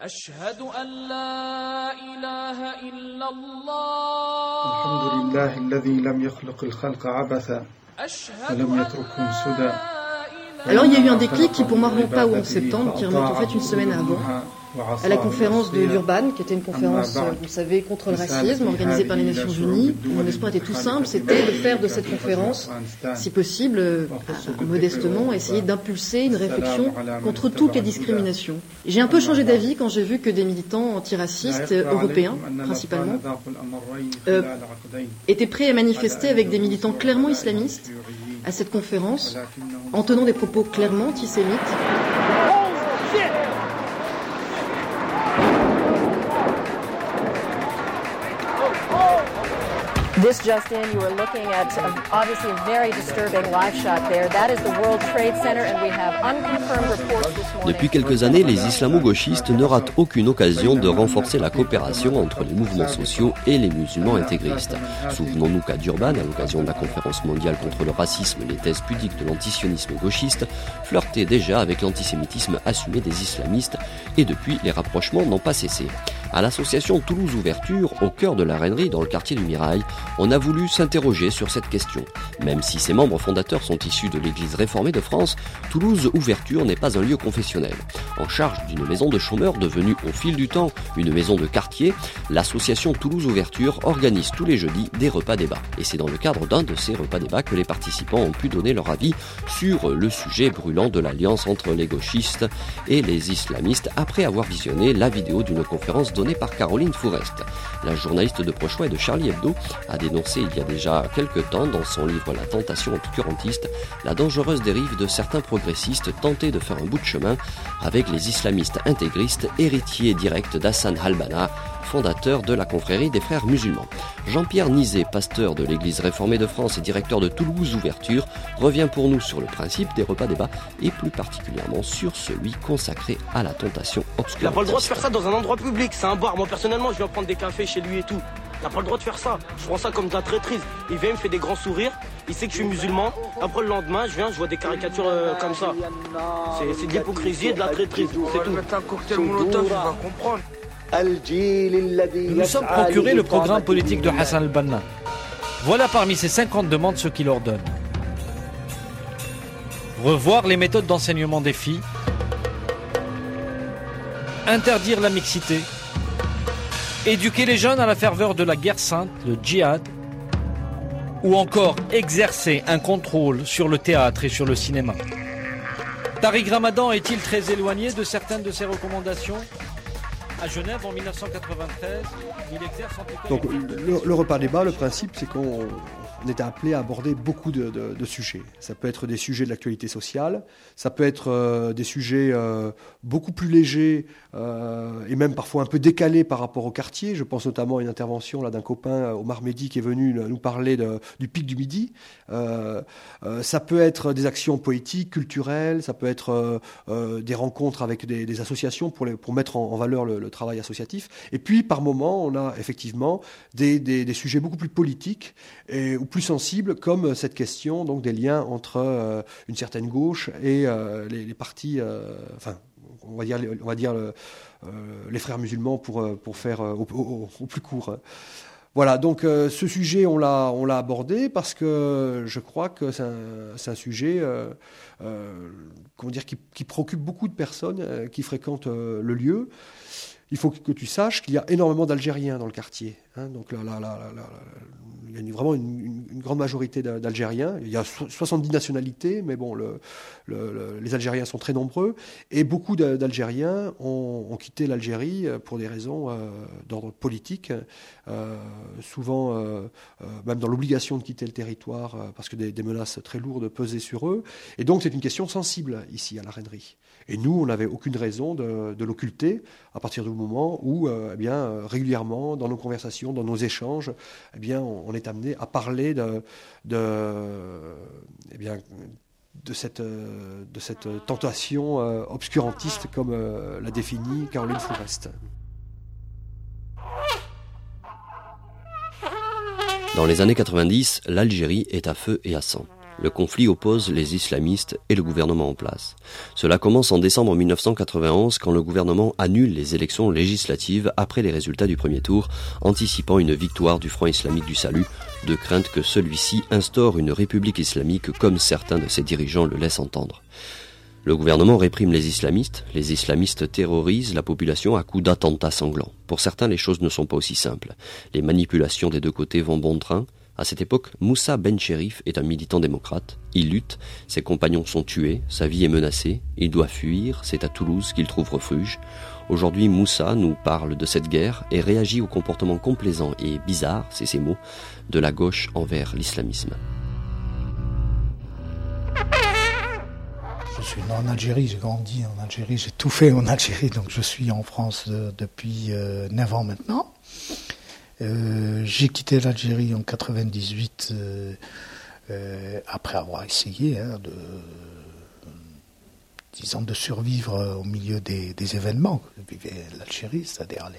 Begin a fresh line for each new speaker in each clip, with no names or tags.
أشهد أن لا إله إلا الله
الحمد لله الذي لم يخلق الخلق عبثا
أشهد
ولم
أن
يتركهم سدى
Alors il y a eu un déclic qui pour moi remonte pas au 11 septembre, qui remonte en fait une semaine avant, à la conférence de Durban, qui était une conférence, euh, vous savez, contre le racisme, organisée par les Nations Unies. Mon espoir était tout simple, c'était de faire de cette conférence, si possible, euh, modestement, essayer d'impulser une réflexion contre toutes les discriminations. J'ai un peu changé d'avis quand j'ai vu que des militants antiracistes euh, européens, principalement, euh, étaient prêts à manifester avec des militants clairement islamistes à cette conférence, en tenant des propos clairement antisémites.
This just in, you are looking at obviously a very disturbing live shot there. That is the World Trade Center, and we have unconfirmed reports this morning.
Depuis quelques années, les islamo-gauchistes ne ratent aucune occasion de renforcer la coopération entre les mouvements sociaux et les musulmans intégristes. Souvenons-nous qu'à Durban, à l'occasion de la conférence mondiale contre le racisme, les thèses pudiques de l'antisionisme gauchiste flirtaient déjà avec l'antisémitisme assumé des islamistes et depuis, les rapprochements n'ont pas cessé. À l'association Toulouse Ouverture, au cœur de la Rainerie, dans le quartier du Mirail, on a voulu s'interroger sur cette question. Même si ses membres fondateurs sont issus de l'Église réformée de France, Toulouse Ouverture n'est pas un lieu confessionnel. En charge d'une maison de chômeurs devenue au fil du temps une maison de quartier, l'association Toulouse Ouverture organise tous les jeudis des repas débats. Et c'est dans le cadre d'un de ces repas débats que les participants ont pu donner leur avis sur le sujet brûlant de l'alliance entre les gauchistes et les islamistes après avoir visionné la vidéo d'une conférence donnée par Caroline Fourest. La journaliste de Prochois et de Charlie Hebdo a dénoncé il y a déjà quelques temps dans son livre La tentation obscurantiste la dangereuse dérive de certains progressistes tentés de faire un bout de chemin avec les islamistes intégristes héritiers directs d'Hassan Halbana, fondateur de la confrérie des frères musulmans. Jean-Pierre Nizet, pasteur de l'Église réformée de France et directeur de Toulouse Ouverture, revient pour nous sur le principe des repas débats et plus particulièrement sur celui consacré à la tentation
Il n'a pas le droit de
obscurantiste.
faire ça dans un endroit public, c'est un bar. Moi personnellement, je viens prendre des cafés chez lui et tout. N'a pas le droit de faire ça. Je prends ça comme de la traîtrise. Il vient, il me fait des grands sourires. Il sait que je suis musulman. Après le lendemain, je viens, je vois des caricatures euh, comme ça. C'est- de l'hypocrisie et de la traîtrise. C'est tout.
un cocktail molotov, il va comprendre.
Nous nous sommes procuré le programme politique de Hassan al-Banna. Voilà parmi ces 50 demandes ce qu'il ordonne. Revoir les méthodes d'enseignement des filles. Interdire la mixité. Éduquer les jeunes à la ferveur de la guerre sainte, le djihad. Ou encore exercer un contrôle sur le théâtre et sur le cinéma. Tariq Ramadan est-il très éloigné de certaines de ses recommandations? À Genève en 1993, il exerce en tout cas
Donc le, le repas débat, le principe, c'est qu'on on était appelé à aborder beaucoup de, sujets. Ça peut être des sujets de l'actualité sociale, ça peut être euh, des sujets euh, beaucoup plus légers euh, et même parfois un peu décalés par rapport au quartier. Je pense notamment à une intervention là d'un copain, Omar Mehdi, qui est venu nous parler du pic du midi. Ça peut être des actions poétiques, culturelles, ça peut être des rencontres avec des, associations pour, pour mettre en, valeur le, travail associatif. Et puis, par moment, on a effectivement des, des- des sujets beaucoup plus politiques et, plus sensibles, comme cette question donc des liens entre euh, une certaine gauche et euh, les, partis, euh, enfin, on va dire, on va dire le- euh, les frères musulmans pour, euh, pour faire euh, au, plus court. Voilà, donc euh, ce sujet, on l'a, on l'a abordé parce que je crois que c'est un, sujet euh, euh, comment dire, qui, qui préoccupe beaucoup de personnes euh, qui fréquentent euh, le lieu. Il faut que tu saches qu'il y a énormément d'Algériens dans le quartier. hein. donc là, il y a vraiment une, grande majorité d'Al- d'Algériens. Il y a so- 70 nationalités, mais bon, le- le- le- les Algériens sont très nombreux. Et beaucoup d'A- d'Algériens ont, quitté l'Algérie euh, pour des raisons euh, d'ordre politique, euh, souvent même dans l'obligation de quitter le territoire parce que des, des menaces très lourdes pesaient sur eux. Et donc c'est une question sensible ici à la Rainerie. Et nous, on n'avait aucune raison de, l'occulter à partir du moment où, euh, eh bien, euh, régulièrement, dans nos conversations, dans nos échanges, eh bien, on, est amené à parler de, eh bien, de cette, euh, de cette tentation obscurantiste, comme l'a défini Caroline Fourest.
Dans les années 90, l'Algérie est à feu et à sang. Le conflit oppose les islamistes et le gouvernement en place. Cela commence en décembre 1991 quand le gouvernement annule les élections législatives après les résultats du premier tour, anticipant une victoire du Front islamique du salut, de crainte que celui-ci instaure une république islamique comme certains de ses dirigeants le laissent entendre. Le gouvernement réprime les islamistes, les islamistes terrorisent la population à coups d'attentats sanglants. Pour certains, les choses ne sont pas aussi simples. Les manipulations des deux côtés vont bon train, à cette époque, Moussa Ben Cherif est un militant démocrate. Il lutte, ses compagnons sont tués, sa vie est menacée, il doit fuir, c'est à Toulouse qu'il trouve refuge. Aujourd'hui, Moussa nous parle de cette guerre et réagit au comportement complaisant et bizarre, c'est ses mots, de la gauche envers l'islamisme.
Je suis né en Algérie, j'ai grandi en Algérie, j'ai tout fait en Algérie, donc je suis en France euh, depuis 9 euh, ans maintenant. Euh, j'ai quitté l'Algérie en 98 euh, euh, après avoir essayé hein, de, disons, de survivre au milieu des, événements que vivait l'Algérie, c'est-à-dire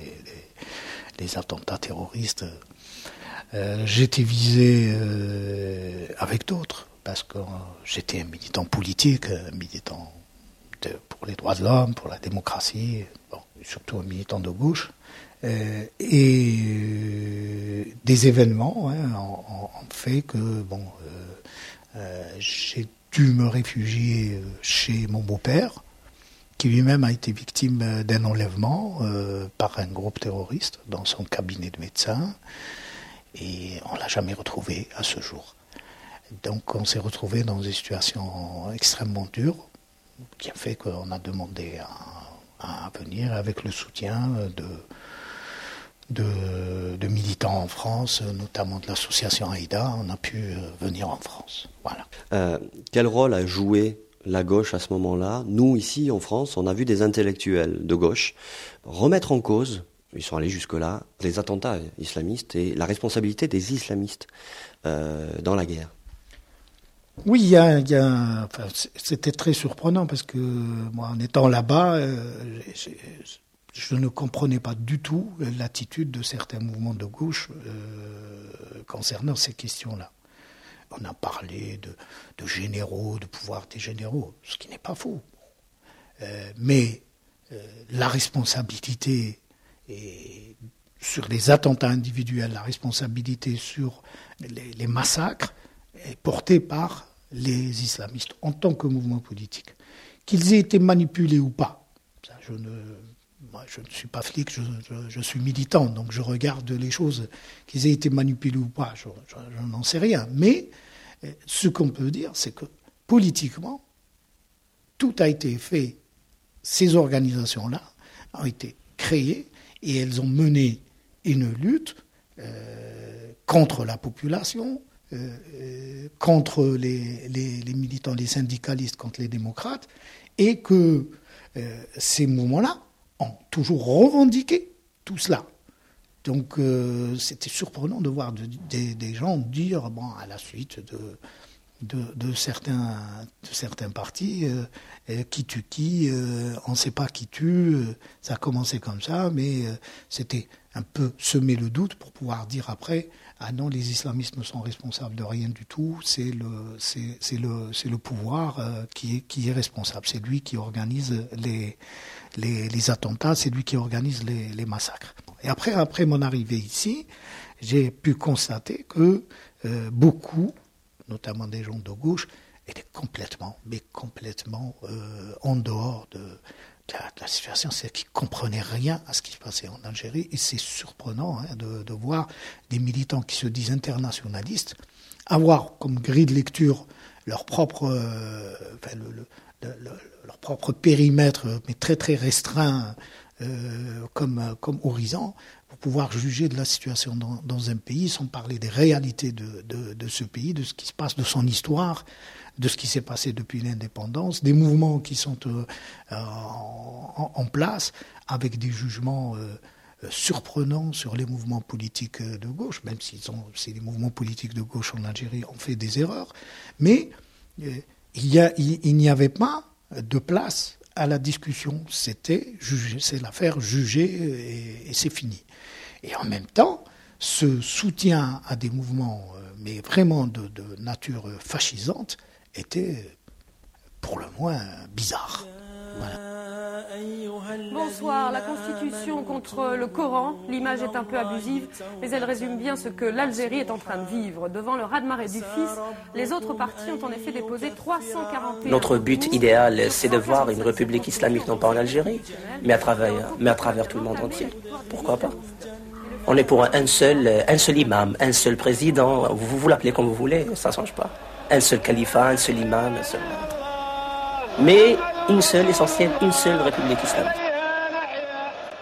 les, attentats terroristes. j'étais visé avec d'autres parce que j'étais un militant politique, un militant pour les droits de l'homme, pour la démocratie, surtout un militant de gauche. Euh, et euh, des événements hein, ont, fait que bon, euh, j'ai dû me réfugier chez mon beau-père, qui lui-même a été victime d'un enlèvement par un groupe terroriste dans son cabinet de médecin, et on l'a jamais retrouvé à ce jour. Donc on s'est retrouvé dans des situations extrêmement dures, qui a fait qu'on a demandé à, à venir avec le soutien de de, militants en France, notamment de l'association AIDA, on a pu euh, venir en France. Voilà.
Euh, quel rôle a joué la gauche à ce moment-là? Nous, ici, en France, on a vu des intellectuels de gauche remettre en cause, ils sont allés jusque-là, les attentats islamistes et la responsabilité des islamistes euh, dans la guerre.
Oui, il y a, c'était très surprenant parce que moi, en étant là-bas, je ne comprenais pas du tout l'attitude de certains mouvements de gauche euh, concernant ces questions-là. On a parlé de, généraux, de pouvoir des généraux, ce qui n'est pas faux. Euh, mais euh, la responsabilité sur les attentats individuels, la responsabilité sur les, les massacres est portée par les islamistes en tant que mouvement politique. Qu'ils aient été manipulés ou pas, je ne suis pas flic, je, suis militant, donc je regarde les choses, qu'ils aient été manipulés ou pas, je, n'en sais rien. Mais euh, ce qu'on peut dire, c'est que politiquement, tout a été fait. Ces organisations-là ont été créées et elles ont mené une lutte euh, contre la population, contre les, militants, les syndicalistes, contre les démocrates, et que ces mouvements-là ont toujours revendiqué tout cela. Donc euh, c'était surprenant de voir des gens dire, bon, à la suite de, de, certains, partis, euh, qui tue qui, euh, on ne sait pas qui tue, ça a commencé comme ça, mais c'était un peu semer le doute pour pouvoir dire après, ah non, les islamistes ne sont responsables de rien du tout, c'est le, c'est, le, le pouvoir qui, est, qui est responsable, c'est lui qui organise les les, attentats, c'est lui qui organise les, massacres. Et après, après mon arrivée ici, j'ai pu constater que euh, beaucoup, notamment des gens de gauche, étaient complètement, mais complètement euh, en dehors de, la, situation, c'est qu'ils comprenaient rien à ce qui se passait en Algérie. Et c'est surprenant hein, de, voir des militants qui se disent internationalistes avoir comme grille de lecture leur propre, euh, leur propre périmètre, mais très très restreint euh, comme, comme horizon, pouvoir juger de la situation dans, un pays sans parler des réalités de, ce pays, de ce qui se passe, de son histoire, de ce qui s'est passé depuis l'indépendance, des mouvements qui sont euh, en, en, place, avec des jugements euh, surprenants sur les mouvements politiques de gauche, même si les mouvements politiques de gauche en Algérie ont fait des erreurs. Mais il n'y avait pas de place à la discussion. C'était c'est l'affaire jugée et, c'est fini. Et en même temps, ce soutien à des mouvements euh, mais vraiment de, de nature fascisante, était pour le moins bizarre. Voilà.
Bonsoir. La Constitution contre le Coran, l'image est un peu abusive, mais elle résume bien ce que l'Algérie est en train de vivre. Devant le raz-de-marée du fils, les autres partis ont en effet déposé 341.
Notre but idéal, c'est de voir une république islamique, non pas en Algérie, mais à travers, mais à travers tout le monde entier. Pourquoi pas? On est pour un seul, imam, un seul président. Vous vous l'appelez comme vous voulez, ça ne change pas. Un seul califat, un seul imam, un seul. Mais une seule, essentielle, une seule république islamique.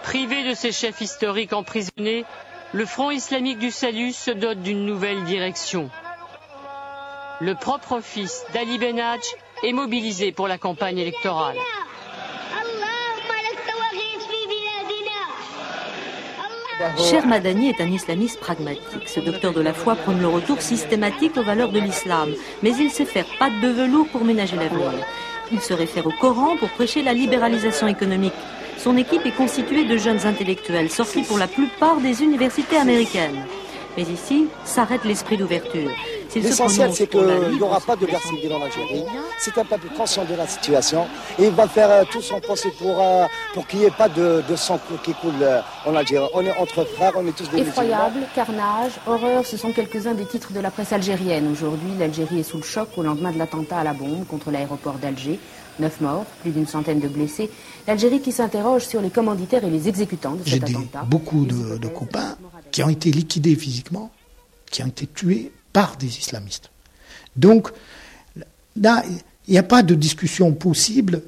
Privé de ses chefs historiques emprisonnés, le Front islamique du salut se dote d'une nouvelle direction. Le propre fils d'Ali Benhadj est mobilisé pour la campagne électorale.
Cher Madani est un islamiste pragmatique. Ce docteur de la foi prône le retour systématique aux valeurs de l'islam, mais il sait faire patte de velours pour ménager l'avenir. Il se réfère au Coran pour prêcher la libéralisation économique. Son équipe est constituée de jeunes intellectuels sortis pour la plupart des universités américaines. Mais ici s'arrête l'esprit d'ouverture.
L'essentiel, c'est qu'il n'y aura pas de guerre civile en Algérie. C'est un peuple conscient de la situation et il va faire euh, tout son possible pour, euh, pour qu'il n'y ait pas de, sang qui coule euh, en Algérie. On est entre frères, on est tous des
Effroyable, carnage, horreur, ce sont quelques-uns des titres de la presse algérienne. Aujourd'hui, l'Algérie est sous le choc au lendemain de l'attentat à la bombe contre l'aéroport d'Alger. Neuf morts, plus d'une centaine de blessés. L'Algérie qui s'interroge sur les commanditaires et les exécutants de cet attentat.
J'ai beaucoup de, de copains qui ont été liquidés physiquement, qui ont été tués par des islamistes. Donc, là, il n'y a pas de discussion possible.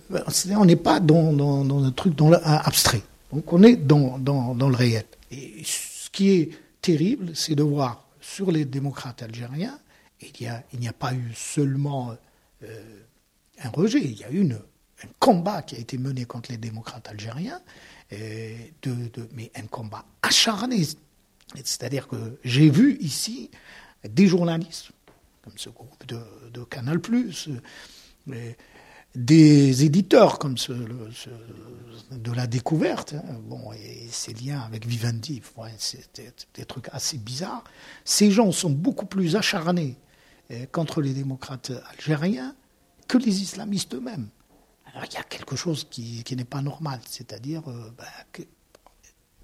On n'est pas dans, un truc dans abstrait. Donc, on est dans, le réel. Et ce qui est terrible, c'est de voir sur les démocrates algériens, il n'y a, pas eu seulement euh, un rejet, il y a eu un combat qui a été mené contre les démocrates algériens, de, mais un combat acharné. C'est-à-dire que j'ai vu ici des journalistes, comme ce groupe de, Canal, des éditeurs comme ce, de la découverte, hein, bon, et ces liens avec Vivendi, c'est des, trucs assez bizarres. Ces gens sont beaucoup plus acharnés contre les démocrates algériens que les islamistes eux-mêmes. Alors il y a quelque chose qui, n'est pas normal, c'est-à-dire euh, ben,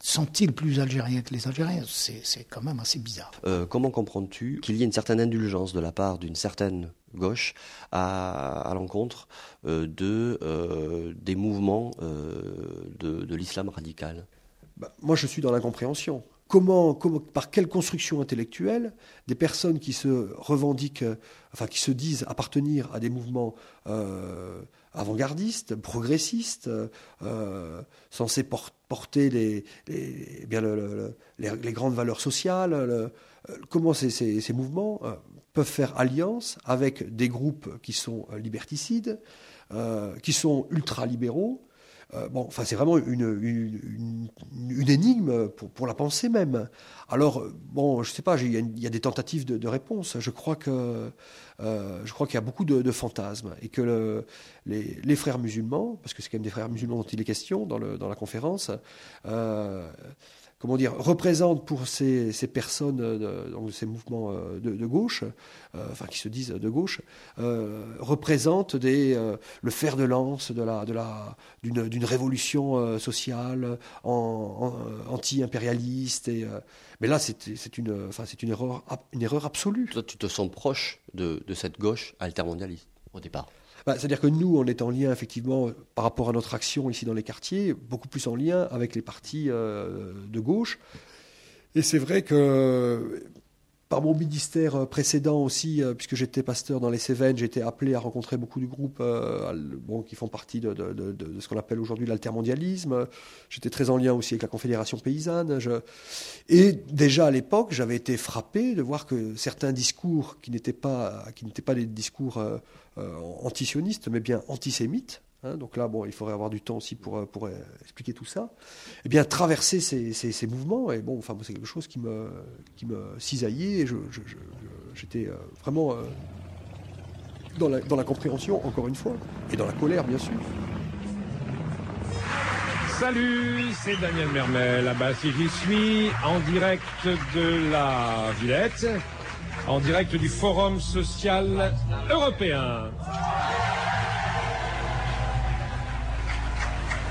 sont-ils plus algériens que les Algériens? C'est quand même assez bizarre.
Euh, comment comprends-tu qu'il y ait une certaine indulgence de la part d'une certaine gauche à, l'encontre euh, de, euh, des mouvements de, l'islam radical?
Bah, Moi, je suis dans l'incompréhension. Comment, par quelle construction intellectuelle des personnes qui se revendiquent, enfin qui se disent appartenir à des mouvements avant-gardistes, progressistes, euh, censés porter les, grandes valeurs sociales. Euh, comment ces, mouvements euh, peuvent faire alliance avec des groupes qui sont liberticides, qui sont ultra-libéraux, euh, bon, enfin, c'est vraiment une, une, énigme pour, pour, la pensée même. Alors, bon, je sais pas, il y, a des tentatives de, réponse. Je crois que euh, je qu'il y a beaucoup de, fantasmes et que le, les, les, frères musulmans, parce que c'est quand même des frères musulmans dont il est question dans, le, dans la conférence, euh, comment dire, représente pour ces, personnes, euh, ces mouvements euh, de, gauche, euh, enfin qui se disent de gauche, représente le fer de lance de la, d'une, révolution sociale anti-impérialiste. Mais là, c'est, une erreur absolue.
Toi, tu te sens proche de, de cette gauche altermondialiste au départ?
Bah, c'est-à-dire que nous, on est en lien, effectivement, par rapport à notre action ici dans les quartiers, beaucoup plus en lien avec les partis euh, de gauche. Et c'est vrai que par mon ministère précédent aussi, euh, puisque j'étais pasteur dans les Cévennes, été appelé à rencontrer beaucoup de groupes euh, bon, qui font partie de, ce qu'on appelle aujourd'hui l'altermondialisme. J'étais très en lien aussi avec la Confédération paysanne. Et déjà à l'époque, j'avais été frappé de voir que certains discours qui n'étaient pas, qui n'étaient pas des discours euh, antisionistes, mais bien antisémites, hein, donc là, bon, il faudrait avoir du temps aussi pour, euh, pour euh, expliquer tout ça. Eh bien, traverser ces, ces, mouvements, et bon, enfin, c'est quelque chose qui me, qui me cisaillait. Et j'étais vraiment dans, la, dans la compréhension, encore une fois, et dans la colère, bien sûr.
Salut, c'est Daniel Mermel. Ah bah, si j'y suis, en direct de la Villette. en direct du Forum social européen.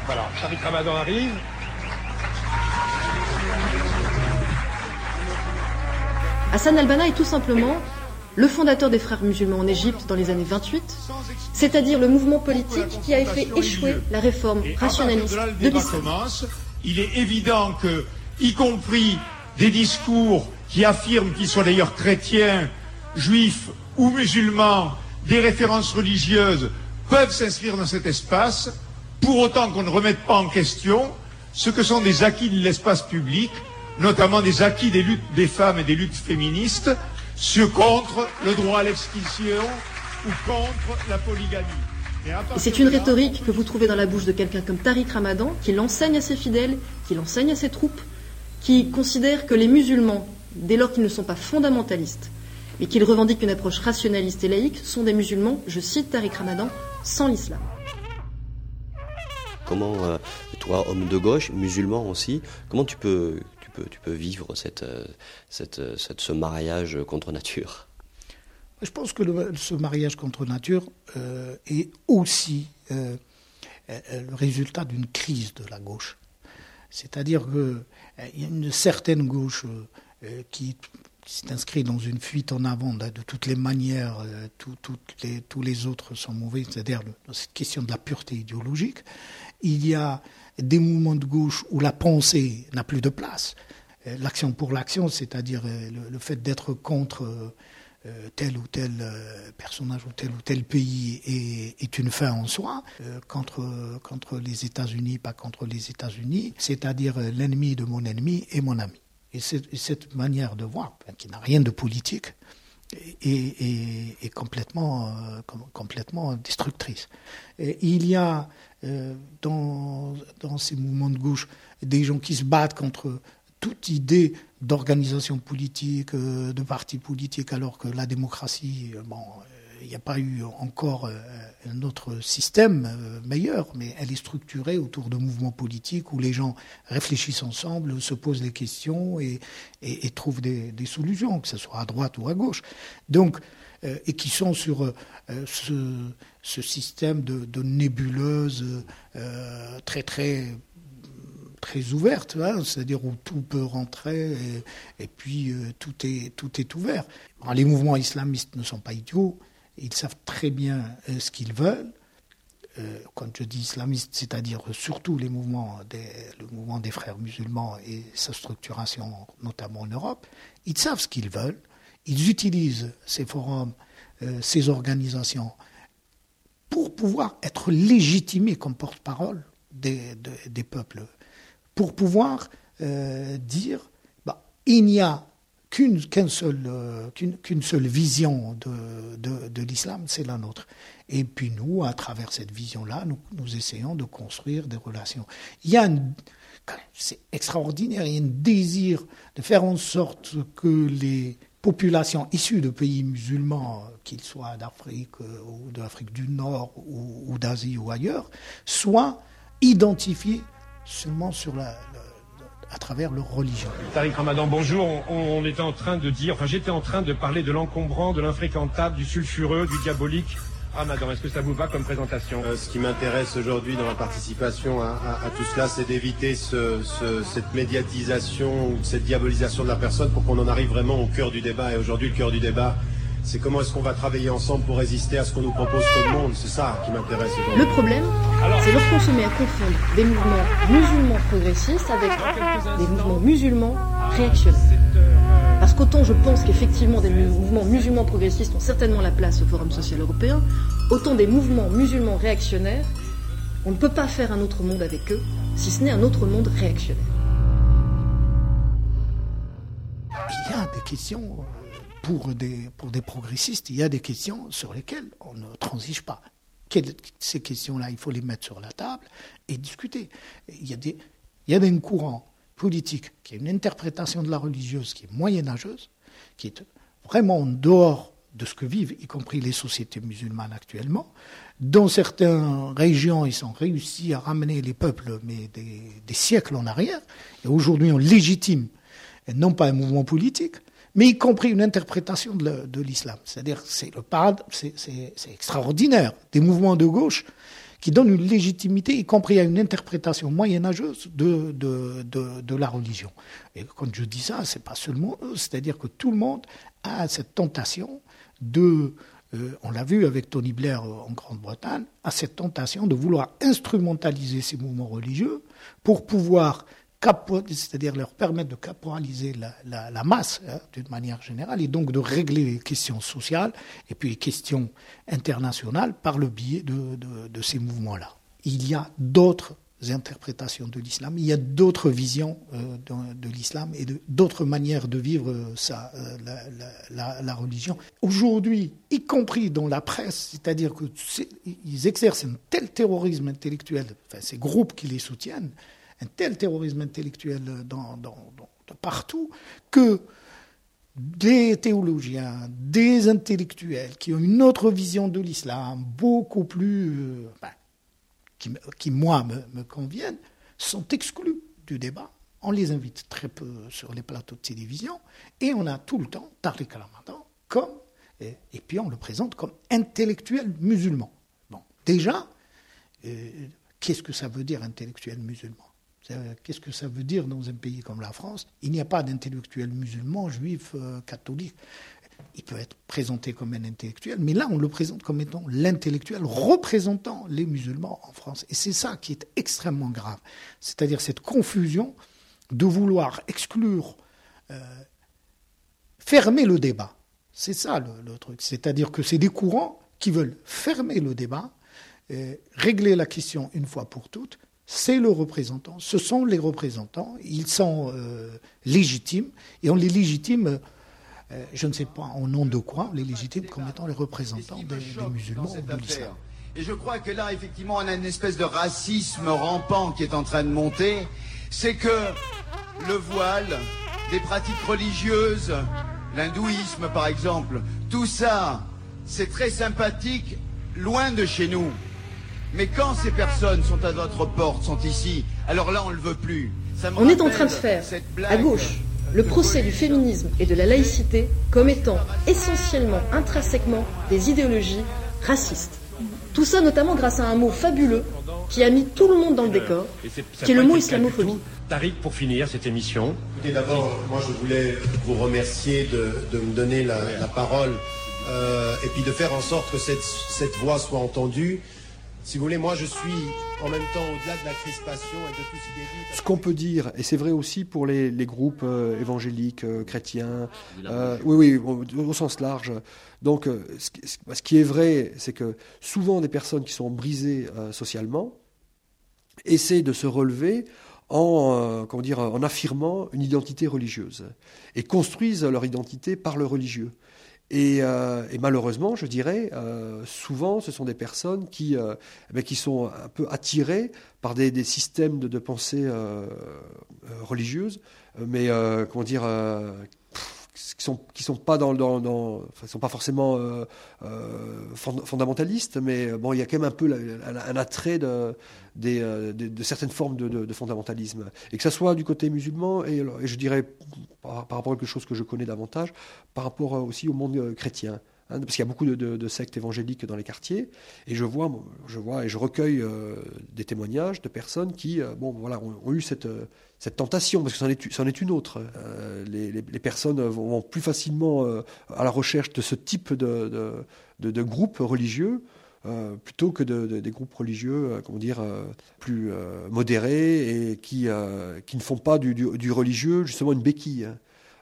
Voilà, Tariq Ramadan arrive.
Hassan al-Banna est tout simplement le fondateur des frères musulmans en Égypte dans les années 28, c'est-à-dire le mouvement politique qui a fait échouer la réforme rationaliste de l'islam.
Il est évident que, y compris des discours qui affirment qu'ils soient d'ailleurs chrétiens, juifs ou musulmans, des références religieuses peuvent s'inscrire dans cet espace, pour autant qu'on ne remette pas en question ce que sont des acquis de l'espace public, notamment des acquis des luttes des femmes et des luttes féministes, sur contre le droit à l'extinction ou contre la polygamie.
C'est une rhétorique que vous trouvez dans la bouche de quelqu'un comme Tariq Ramadan, qui l'enseigne à ses fidèles, qui l'enseigne à ses troupes, qui considère que les musulmans, dès lors qu'ils ne sont pas fondamentalistes, mais qu'ils revendiquent une approche rationaliste et laïque, sont des musulmans, je cite Tariq Ramadan, sans l'islam.
Comment, euh, toi, homme de gauche, musulman aussi, comment tu peux, vivre euh, cette, ce mariage contre nature?
Je pense que ce mariage contre nature euh, est aussi euh, le résultat d'une crise de la gauche. C'est-à-dire qu'il y a une certaine gauche qui s'est inscrite dans une fuite en avant de, toutes les manières, les, tous les autres sont mauvais, c'est-à-dire cette question de la pureté idéologique il y a des mouvements de gauche où la pensée n'a plus de place. Euh, l'action pour l'action, c'est-à-dire euh, le, fait d'être contre euh, tel ou tel personnage ou tel ou tel pays est, une fin en soi, contre les États-Unis, pas contre les États-Unis, c'est-à-dire l'ennemi de mon ennemi est mon ami. Et, cette manière de voir, qui n'a rien de politique, est, complètement, complètement destructrice. il y a euh, dans, dans, ces mouvements de gauche des gens qui se battent contre toute idée d'organisation politique, euh, de parti politique, alors que la démocratie, euh, il n'y a pas eu encore un autre système meilleur, mais elle est structurée autour de mouvements politiques où les gens réfléchissent ensemble, se posent des questions et, trouvent des, solutions, que ce soit à droite ou à gauche. Donc, et qui sont sur ce système de, de nébuleuse euh, très très très ouverte, hein, c'est-à-dire où tout peut rentrer et, puis euh, tout est tout est ouvert. les mouvements islamistes ne sont pas idiots, ils savent très bien euh, ce qu'ils veulent. quand je dis islamistes, c'est-à-dire surtout les mouvements des, le mouvement des frères musulmans et sa structuration, notamment en Europe, ils savent ce qu'ils veulent. Ils utilisent ces forums, ces organisations pour pouvoir être légitimé comme porte-parole des, peuples, pour pouvoir euh, dire bah, il n'y a qu'une seule, euh, seule vision de, de, de l'islam, c'est la nôtre. Et puis nous, à travers cette vision-là, nous, nous, essayons de construire des relations. Il y a c'est extraordinaire, il y a un désir de faire en sorte que les populations issues de pays musulmans, qu'ils soient d'Afrique euh, ou d'Afrique du Nord ou, d'Asie ou ailleurs, soient identifiées seulement sur la, à travers leur religion.
Tariq Ramadan, bonjour. On, on était en train de dire, enfin j'étais en train de parler de l'encombrant, de l'infréquentable, du sulfureux, du diabolique. Ramadan, est-ce que ça vous va comme présentation
euh, Ce qui m'intéresse aujourd'hui dans la participation à, à, à tout cela, c'est d'éviter ce, ce, cette médiatisation ou cette diabolisation de la personne pour qu'on en arrive vraiment au cœur du débat. Et aujourd'hui, le cœur du débat, c'est comment est-ce qu'on va travailler ensemble pour résister à ce qu'on nous propose tout le monde. C'est ça qui m'intéresse.
Le problème, c'est lorsqu'on se met à confondre des mouvements musulmans progressistes avec des mouvements musulmans réactionnaires. Parce qu'autant je pense qu'effectivement des mouvements musulmans progressistes ont certainement la place au Forum social européen, autant des mouvements musulmans réactionnaires, on ne peut pas faire un autre monde avec eux, si ce n'est un autre monde réactionnaire.
Il y a des questions pour des, pour des progressistes, il y a des questions sur lesquelles on ne transige pas. ces questions-là, il faut les mettre sur la table et discuter. Il y a des, il y a des courants politique, qui est une interprétation de la religieuse qui est moyenâgeuse, qui est vraiment en dehors de ce que vivent, y compris les sociétés musulmanes actuellement. Dans certaines régions, ils ont réussi à ramener les peuples, mais des, siècles en arrière. Et aujourd'hui, on légitime, non pas un mouvement politique, mais y compris une interprétation de l'islam. C'est-à-dire, c'est le c'est extraordinaire. Des mouvements de gauche qui donnent une légitimité, y compris à une interprétation moyenâgeuse de, la religion. Et quand je dis ça, c'est pas seulement eux, c'est-à-dire que tout le monde a cette tentation de euh, on l'a vu avec Tony Blair en Grande-Bretagne, a cette tentation de vouloir instrumentaliser ces mouvements religieux pour pouvoir c'est-à-dire leur permettre de caporaliser la, masse hein, d'une manière générale et donc de régler les questions sociales et puis les questions internationales par le biais de, ces mouvements-là. Il y a d'autres interprétations de l'islam, il y a d'autres visions euh, de, l'islam et d'autres manières de vivre euh, euh, la, religion. Aujourd'hui, y compris dans la presse, c'est-à-dire qu'ils exercent un tel terrorisme intellectuel, ces groupes qui les soutiennent, tel terrorisme intellectuel dans, partout que des théologiens, des intellectuels qui ont une autre vision de l'islam, beaucoup plus, euh, ben, qui, moi me, conviennent, sont exclus du débat. On les invite très peu sur les plateaux de télévision et on a tout le temps Tariq Ramadan comme, et, puis on le présente comme intellectuel musulman. Bon, déjà, euh, qu'est-ce que ça veut dire intellectuel musulman? Qu'est-ce que ça veut dire dans un pays comme la France? Il n'y a pas d'intellectuel musulman, juif, euh, catholique. Il peut être présenté comme un intellectuel, mais là, on le présente comme étant l'intellectuel représentant les musulmans en France. Et c'est ça qui est extrêmement grave. C'est-à-dire cette confusion de vouloir exclure, euh, fermer le débat. C'est ça le, truc. C'est-à-dire que c'est des courants qui veulent fermer le débat, euh, régler la question une fois pour toutes, c'est le représentant, ce sont les représentants, ils sont euh, légitimes, et on les légitime, euh, je ne sais pas au nom de quoi, on les légitime comme étant les représentants des, musulmans ou de l'islam.
Et je crois que là, effectivement, on a une espèce de racisme rampant qui est en train de monter, c'est que le voile, des pratiques religieuses, l'hindouisme par exemple, tout ça, c'est très sympathique, loin de chez nous. Mais quand ces personnes sont à notre porte, sont ici, alors là, on ne le veut plus.
on est en train de faire, à gauche, le procès du féminisme et de la laïcité comme étant essentiellement, intrinsèquement, des idéologies racistes. Tout ça notamment grâce à un mot fabuleux qui a mis tout le monde dans le décor, qui est le mot islamophobie.
Tariq, pour finir cette émission.
d'abord, moi je voulais vous remercier de, me donner la, parole euh, et puis de faire en sorte que cette, cette voix soit entendue. Si vous voulez, moi je suis en même temps au-delà de la crispation et de tout ce qui est dit.
Ce qu'on peut dire, et c'est vrai aussi pour les, groupes euh, évangéliques, euh, chrétiens, euh, oui, oui, au, sens large. Donc, ce, qui est vrai, c'est que souvent des personnes qui sont brisées socialement essaient de se relever en, comment dire, en affirmant une identité religieuse et construisent leur identité par le religieux. Euh, et, malheureusement, je dirais, euh, souvent, ce sont des personnes qui, euh, eh qui sont un peu attirées par des, systèmes de, pensée religieuse, mais comment dire, qui sont sont pas dans, sont pas forcément fondamentalistes, mais bon, il y a quand même un peu un attrait de, certaines formes de, fondamentalisme, et que ça soit du côté musulman et, je dirais par, rapport à quelque chose que je connais davantage, par rapport aussi au monde euh, chrétien. Hein, parce qu'il y a beaucoup de, sectes évangéliques dans les quartiers, et je vois, je vois et je recueille euh, des témoignages de personnes qui, euh, bon, voilà, ont, eu cette, cette tentation, parce que c'en est, une autre. les, personnes vont plus facilement à la recherche de ce type de, de, groupe religieux plutôt que des groupes religieux, comment dire, plus modérés et qui, ne font pas du, du religieux justement une béquille.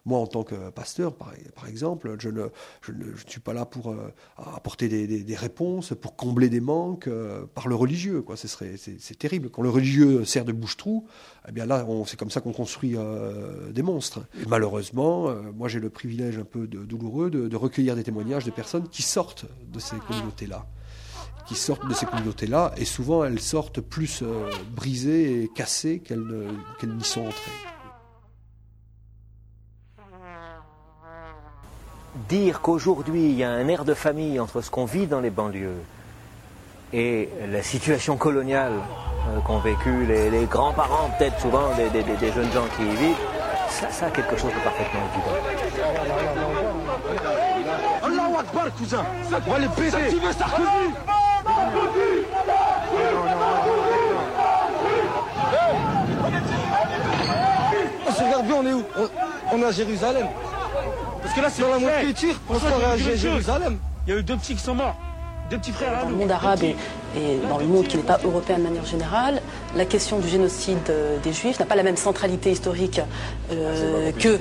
Moi, en tant que pasteur, par, exemple, je ne, suis pas là pour euh, apporter des, réponses, pour combler des manques euh, par le religieux. Quoi. C'est, terrible. Quand le religieux sert de bouche-trou, eh bien là, c'est comme ça qu'on construit euh, des monstres. Et malheureusement, moi, j'ai le privilège un peu douloureux de, recueillir des témoignages de personnes qui sortent de ces communautés-là qui sortent de ces communautés-là, et souvent elles sortent plus brisées et cassées qu'elles n'y sont entrées.
Dire qu'aujourd'hui il y a un air de famille entre ce qu'on vit dans les banlieues et la situation coloniale euh, qu'ont vécu les, grands-parents, peut-être souvent des, jeunes gens qui y vivent, ça, ça a quelque chose de parfaitement évident.
Allah Akbar, cousin On va les péter Tu veux Sarkozy
On se regarde bien, on est où? On, est à Jérusalem.
Parce que là, c'est
dans la à Jérusalem.
Il y a eu deux petits qui sont morts. Deux petits frères
Dans le monde arabe et, et dans le monde qui n'est pas européen de manière générale, la question du génocide euh, des Juifs n'a pas la même centralité historique euh, que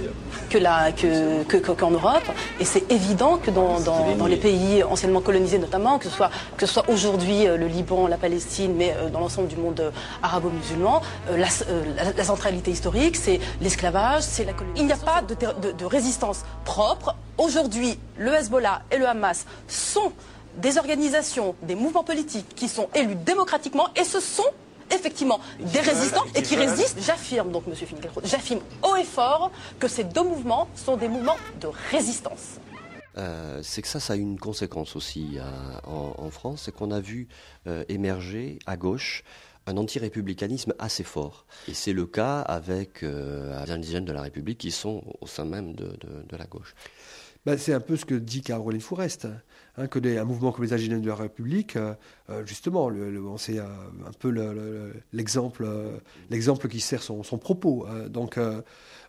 que la, que, que, qu'en Europe. Et c'est évident que dans, dans, dans, les pays anciennement colonisés notamment, que ce soit, que ce soit aujourd'hui euh, le Liban, la Palestine, mais euh, dans l'ensemble du monde arabo-musulman, la, la, la, centralité historique, c'est l'esclavage, c'est la colonisation. Il n'y a pas de, de, de résistance propre. Aujourd'hui, le Hezbollah et le Hamas sont des organisations, des mouvements politiques qui sont élus démocratiquement et ce sont effectivement des résistants et qui résistent. J'affirme donc, Monsieur Finkielkraut, j'affirme haut et fort que ces deux mouvements sont des mouvements de résistance.
Euh, c'est que ça, ça a une conséquence aussi euh, en, en, France, c'est qu'on a vu euh, émerger à gauche un anti-républicanisme assez fort. Et c'est le cas avec euh, les indigènes de la République qui sont au sein même de, de, de la gauche.
Ben, c'est un peu ce que dit Caroline Fourest. Hein, que un mouvement comme les Indigènes de la République, euh, justement, le, le, c'est euh, un peu l'exemple le, l'exemple qui sert son, propos. Euh, donc,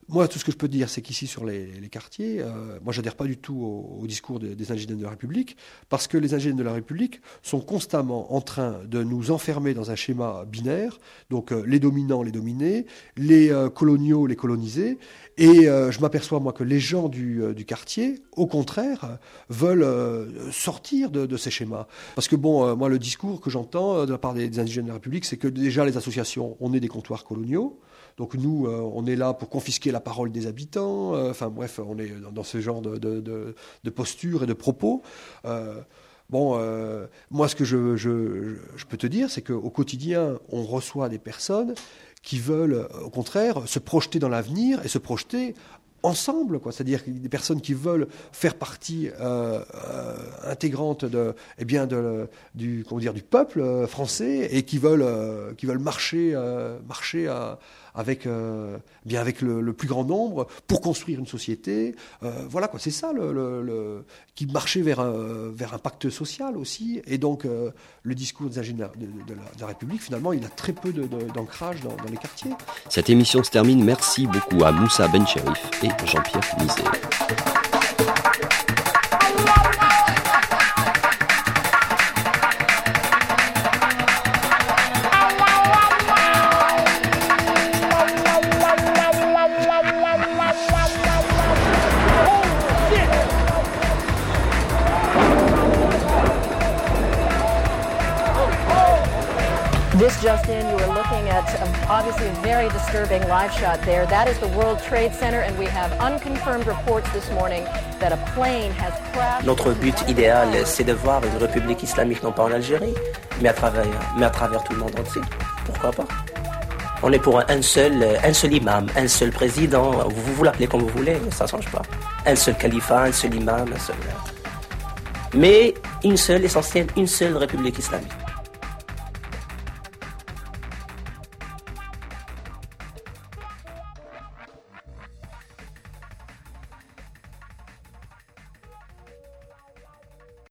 moi, tout ce que je peux dire, c'est qu'ici, sur les, quartiers, euh, moi, j'adhère pas du tout au, discours des, ingénieurs de la République, parce que les ingénieurs de la République sont constamment en train de nous enfermer dans un schéma binaire, donc euh, les dominants, les dominés, les euh, coloniaux, les colonisés, et je m'aperçois, moi, que les gens du, quartier, au contraire, veulent sortir de, de, ces schémas. Parce que, bon, moi, le discours que j'entends de la part des, des indigènes de la République, c'est que déjà, les associations, on est des comptoirs coloniaux, donc nous, euh, on est là pour confisquer la parole des habitants. Euh, enfin bref, on est dans, ce genre de, de, de, posture et de propos. Euh, bon, moi, ce que je, je, je peux te dire, c'est qu'au quotidien, on reçoit des personnes qui veulent, au contraire, se projeter dans l'avenir et se projeter ensemble, quoi. C'est-à-dire des personnes qui veulent faire partie intégrante de, eh bien, de, du, comment dire, du peuple français et qui veulent, qui veulent marcher, marcher à, avec, euh, bien avec le, plus grand nombre pour construire une société. Euh, voilà quoi, c'est ça le, qui marchait vers un, vers un pacte social aussi. Et donc euh, le discours des ingénieurs de, la, République, finalement, il a très peu d'ancrage dans, dans, les quartiers.
Cette émission se termine. Merci beaucoup à Moussa Bencherif et Jean-Pierre Mizet.
Notre but idéal, c'est de voir une république islamique, non pas en Algérie, mais à travers, tout le monde entier. Pourquoi pas? On est pour un seul, un seul imam, un seul président. Vous vous l'appelez comme vous voulez, ça ne change pas. Un seul califat, un seul imam, un seul. Mais une seule, essentielle, une seule république islamique.